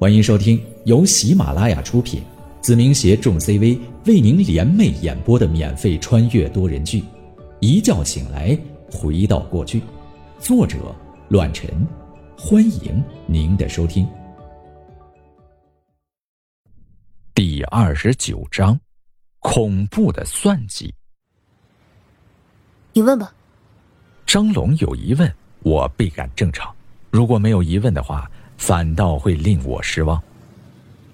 欢迎收听由喜马拉雅出品，子明携众 CV 为您联袂演播的免费穿越多人剧《一觉醒来回到过去》，作者：乱臣。欢迎您的收听。第二十九章：恐怖的算计。你问吧。张龙有疑问，我倍感正常。如果没有疑问的话，反倒会令我失望。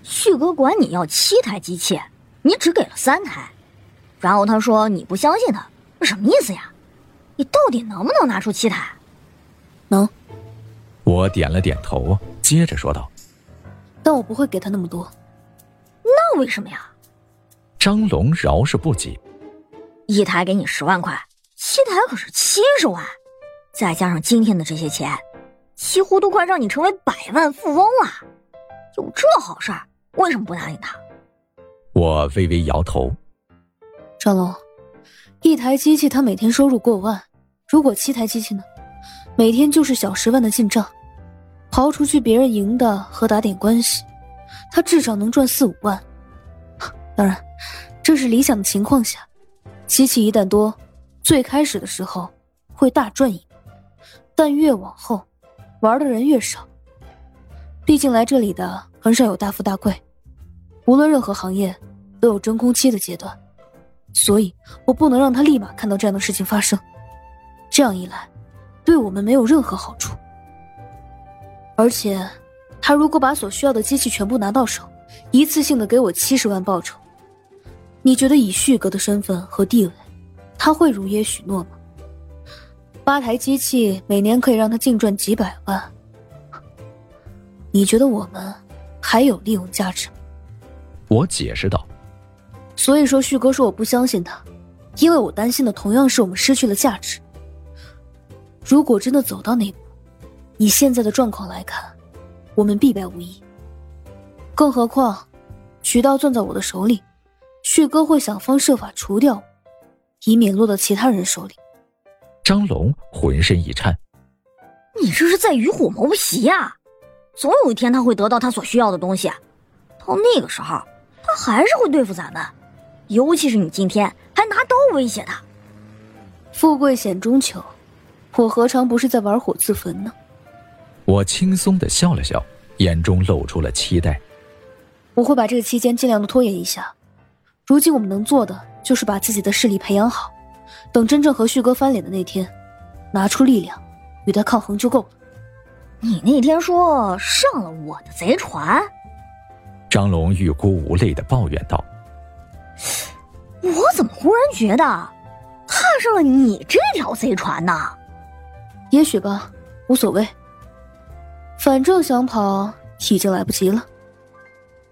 旭哥管你要七台机器，你只给了三台，然后他说你不相信他，什么意思呀？你到底能不能拿出七台？能。我点了点头，接着说道：“但我不会给他那么多。那为什么呀？”张龙饶是不解：“一台给你十万块。”七台可是七十万，再加上今天的这些钱，几乎都快让你成为百万富翁了。有这好事儿，为什么不答应他？我微微摇头。张龙，一台机器他每天收入过万，如果七台机器呢？每天就是小十万的进账，刨出去别人赢的和打点关系，他至少能赚四五万。当然，这是理想的情况下，机器一旦多。最开始的时候会大赚一笔，但越往后，玩的人越少。毕竟来这里的很少有大富大贵，无论任何行业都有真空期的阶段，所以我不能让他立马看到这样的事情发生。这样一来，对我们没有任何好处。而且，他如果把所需要的机器全部拿到手，一次性的给我七十万报酬，你觉得以旭哥的身份和地位？他会如约许诺吗？八台机器每年可以让他净赚几百万。你觉得我们还有利用价值吗？我解释道。所以说，旭哥说我不相信他，因为我担心的同样是我们失去了价值。如果真的走到那步，以现在的状况来看，我们必败无疑。更何况，渠道攥在我的手里，旭哥会想方设法除掉我。以免落到其他人手里。张龙浑身一颤：“你这是在与虎谋皮呀！总有一天他会得到他所需要的东西，到那个时候，他还是会对付咱们。尤其是你今天还拿刀威胁他。富贵险中求，我何尝不是在玩火自焚呢？”我轻松的笑了笑，眼中露出了期待。我会把这个期间尽量的拖延一下。如今我们能做的。就是把自己的势力培养好，等真正和旭哥翻脸的那天，拿出力量与他抗衡就够了。你那天说上了我的贼船，张龙欲哭无泪的抱怨道：“我怎么忽然觉得踏上了你这条贼船呢？也许吧，无所谓，反正想跑已经来不及了。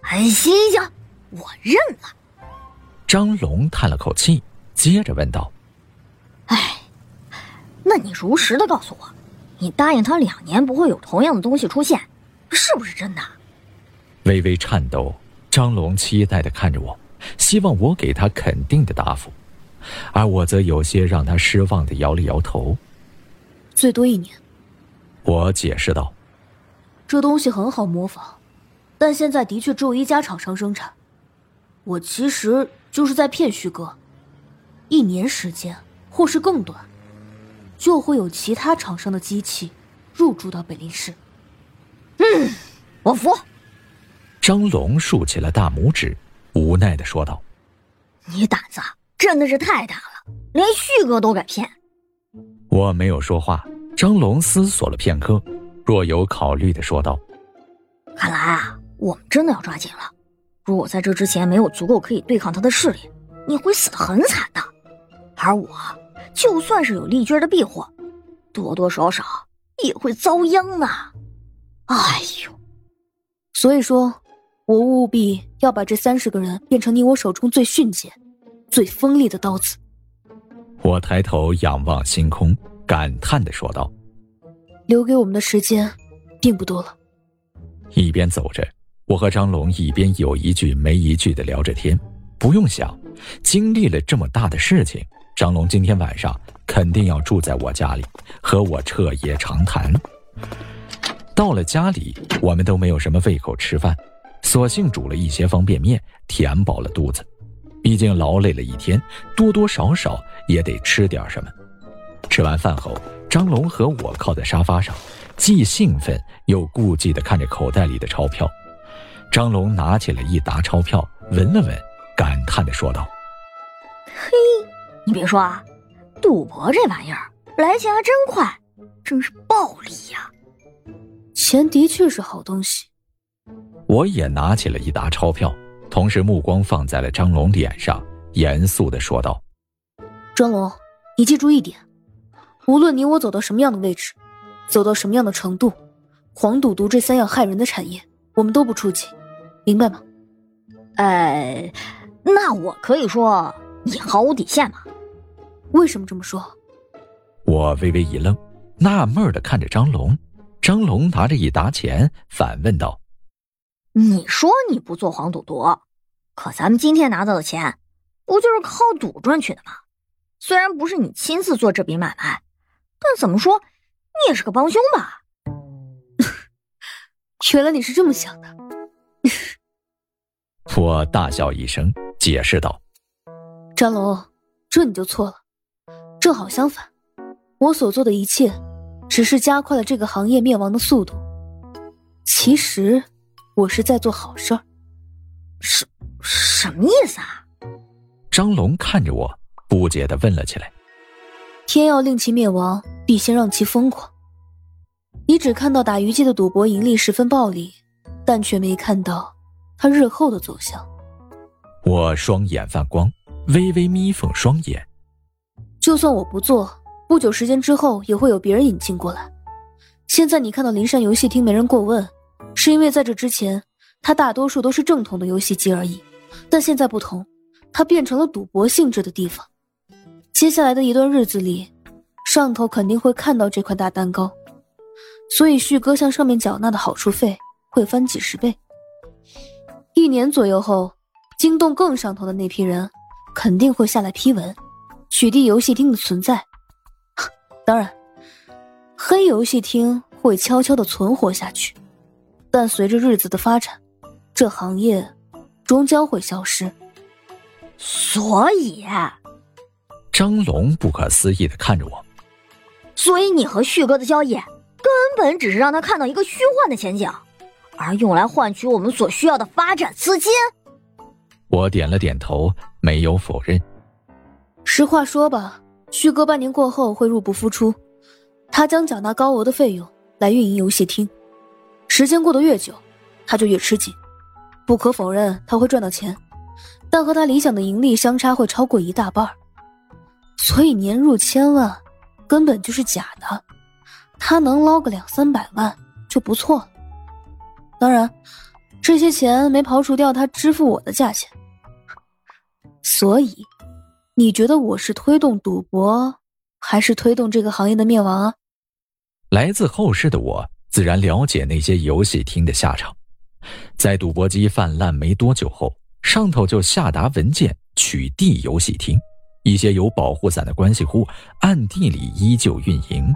哎，行行，我认了。”张龙叹了口气，接着问道：“哎，那你如实的告诉我，你答应他两年不会有同样的东西出现，是不是真的？”微微颤抖，张龙期待的看着我，希望我给他肯定的答复，而我则有些让他失望的摇了摇头：“最多一年。”我解释道：“这东西很好模仿，但现在的确只有一家厂商生产。我其实……”就是在骗旭哥，一年时间或是更短，就会有其他厂商的机器入驻到北林市。嗯，我服。张龙竖起了大拇指，无奈的说道：“你胆子真的是太大了，连旭哥都敢骗。”我没有说话。张龙思索了片刻，若有考虑的说道：“看来啊，我们真的要抓紧了。”如果在这之前没有足够可以对抗他的势力，你会死得很惨的。而我，就算是有丽娟的庇护，多多少少也会遭殃啊！哎呦，所以说，我务必要把这三十个人变成你我手中最迅捷、最锋利的刀子。我抬头仰望星空，感叹的说道：“留给我们的时间，并不多了。”一边走着。我和张龙一边有一句没一句的聊着天，不用想，经历了这么大的事情，张龙今天晚上肯定要住在我家里，和我彻夜长谈。到了家里，我们都没有什么胃口吃饭，索性煮了一些方便面，填饱了肚子。毕竟劳累了一天，多多少少也得吃点什么。吃完饭后，张龙和我靠在沙发上，既兴奋又顾忌地看着口袋里的钞票。张龙拿起了一沓钞票，闻了闻，感叹地说道：“嘿，你别说啊，赌博这玩意儿来钱还真快，真是暴利呀！钱的确是好东西。”我也拿起了一沓钞票，同时目光放在了张龙脸上，严肃的说道：“张龙，你记住一点，无论你我走到什么样的位置，走到什么样的程度，黄赌毒这三样害人的产业，我们都不触及。”明白吗？呃，那我可以说你毫无底线吗？为什么这么说？我微微一愣，纳闷的看着张龙。张龙拿着一沓钱，反问道：“你说你不做黄赌毒，可咱们今天拿到的钱，不就是靠赌赚取的吗？虽然不是你亲自做这笔买卖，但怎么说，你也是个帮凶吧？原来你是这么想的。”我大笑一声，解释道：“张龙，这你就错了。正好相反，我所做的一切，只是加快了这个行业灭亡的速度。其实，我是在做好事儿。什什么意思啊？”张龙看着我，不解的问了起来：“天要令其灭亡，必先让其疯狂。你只看到打鱼界的赌博盈利十分暴利，但却没看到。”他日后的走向，我双眼泛光，微微眯缝双眼。就算我不做，不久时间之后也会有别人引进过来。现在你看到灵山游戏厅没人过问，是因为在这之前，它大多数都是正统的游戏机而已。但现在不同，它变成了赌博性质的地方。接下来的一段日子里，上头肯定会看到这块大蛋糕，所以旭哥向上面缴纳的好处费会翻几十倍。一年左右后，惊动更上头的那批人，肯定会下来批文，取缔游戏厅的存在。当然，黑游戏厅会悄悄的存活下去，但随着日子的发展，这行业终将会消失。所以，张龙不可思议的看着我。所以你和旭哥的交易，根本只是让他看到一个虚幻的前景。而用来换取我们所需要的发展资金，我点了点头，没有否认。实话说吧，旭哥半年过后会入不敷出，他将缴纳高额的费用来运营游戏厅。时间过得越久，他就越吃紧。不可否认，他会赚到钱，但和他理想的盈利相差会超过一大半所以年入千万根本就是假的，他能捞个两三百万就不错了。当然，这些钱没刨除掉他支付我的价钱，所以，你觉得我是推动赌博，还是推动这个行业的灭亡啊？来自后世的我自然了解那些游戏厅的下场，在赌博机泛滥没多久后，上头就下达文件取缔游戏厅，一些有保护伞的关系户暗地里依旧运营，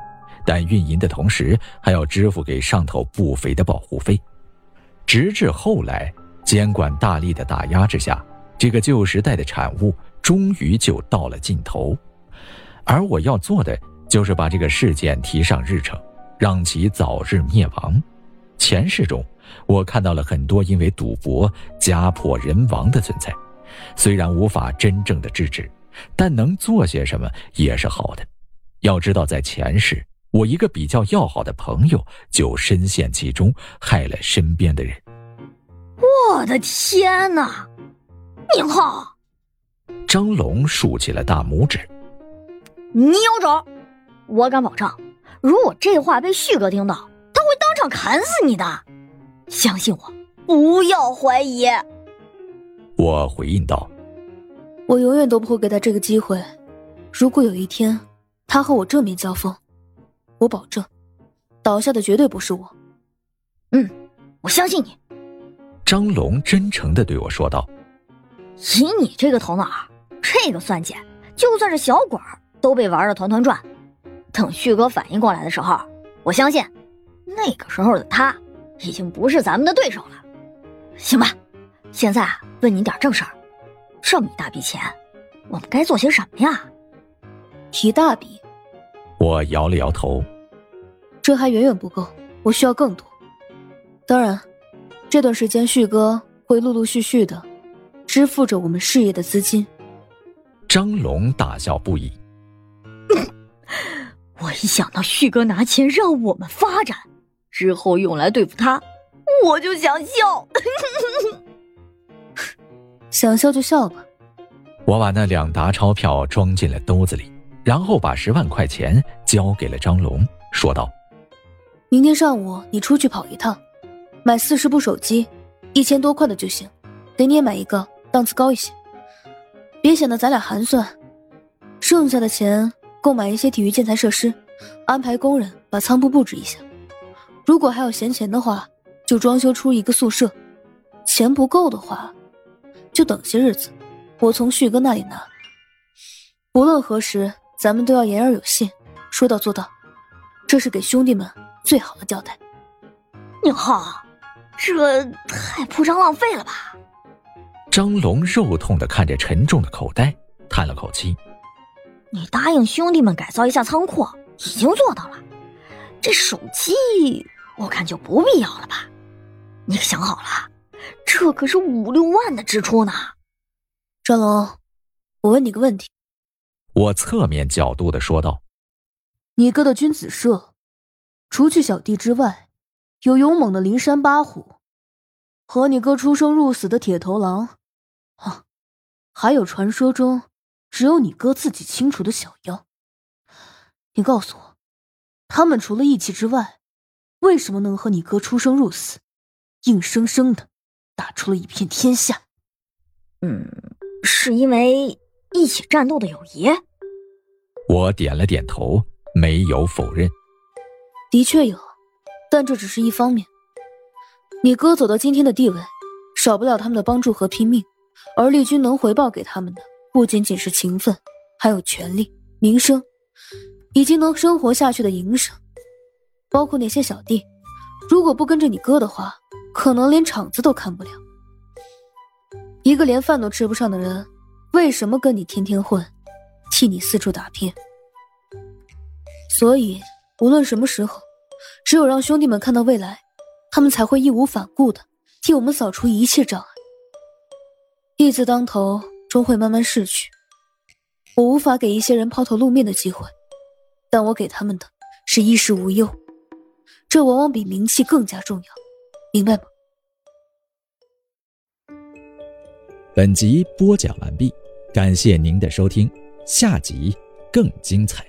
但运营的同时还要支付给上头不菲的保护费。直至后来，监管大力的打压之下，这个旧时代的产物终于就到了尽头。而我要做的，就是把这个事件提上日程，让其早日灭亡。前世中，我看到了很多因为赌博家破人亡的存在，虽然无法真正的制止，但能做些什么也是好的。要知道，在前世。我一个比较要好的朋友就深陷其中，害了身边的人。我的天哪！宁浩，张龙竖起了大拇指。你有种！我敢保证，如果这话被旭哥听到，他会当场砍死你的。相信我，不要怀疑。我回应道：“我永远都不会给他这个机会。如果有一天，他和我正面交锋。”我保证，倒下的绝对不是我。嗯，我相信你。张龙真诚的对我说道：“以你这个头脑，这个算计，就算是小鬼儿都被玩的团团转。等旭哥反应过来的时候，我相信那个时候的他，已经不是咱们的对手了。行吧，现在啊问你点正事儿，这么一大笔钱，我们该做些什么呀？提大笔，我摇了摇头，这还远远不够，我需要更多。当然，这段时间旭哥会陆陆续续的支付着我们事业的资金。张龙大笑不已。我一想到旭哥拿钱让我们发展，之后用来对付他，我就想笑。想笑就笑吧。我把那两沓钞票装进了兜子里，然后把十万块钱交给了张龙，说道：“明天上午你出去跑一趟，买四十部手机，一千多块的就行。给你也买一个，档次高一些。别显得咱俩寒酸。剩下的钱购买一些体育建材设施，安排工人把仓库布置一下。如果还有闲钱的话，就装修出一个宿舍。钱不够的话，就等些日子。”我从旭哥那里拿。不论何时，咱们都要言而有信，说到做到，这是给兄弟们最好的交代。宁浩，这太铺张浪费了吧？张龙肉痛的看着沉重的口袋，叹了口气：“你答应兄弟们改造一下仓库，已经做到了。这手机，我看就不必要了吧？你可想好了，这可是五六万的支出呢。”张龙，我问你个问题。我侧面角度的说道：“你哥的君子社，除去小弟之外，有勇猛的灵山八虎，和你哥出生入死的铁头狼，啊，还有传说中只有你哥自己清楚的小妖。你告诉我，他们除了义气之外，为什么能和你哥出生入死，硬生生的打出了一片天下？嗯。”是因为一起战斗的友谊。我点了点头，没有否认。的确有，但这只是一方面。你哥走到今天的地位，少不了他们的帮助和拼命，而丽君能回报给他们的，不仅仅是情分，还有权力、名声，以及能生活下去的营生。包括那些小弟，如果不跟着你哥的话，可能连场子都看不了。一个连饭都吃不上的人，为什么跟你天天混，替你四处打拼？所以，无论什么时候，只有让兄弟们看到未来，他们才会义无反顾的替我们扫除一切障碍。义字当头，终会慢慢逝去。我无法给一些人抛头露面的机会，但我给他们的是衣食无忧，这往往比名气更加重要，明白吗？本集播讲完毕，感谢您的收听，下集更精彩。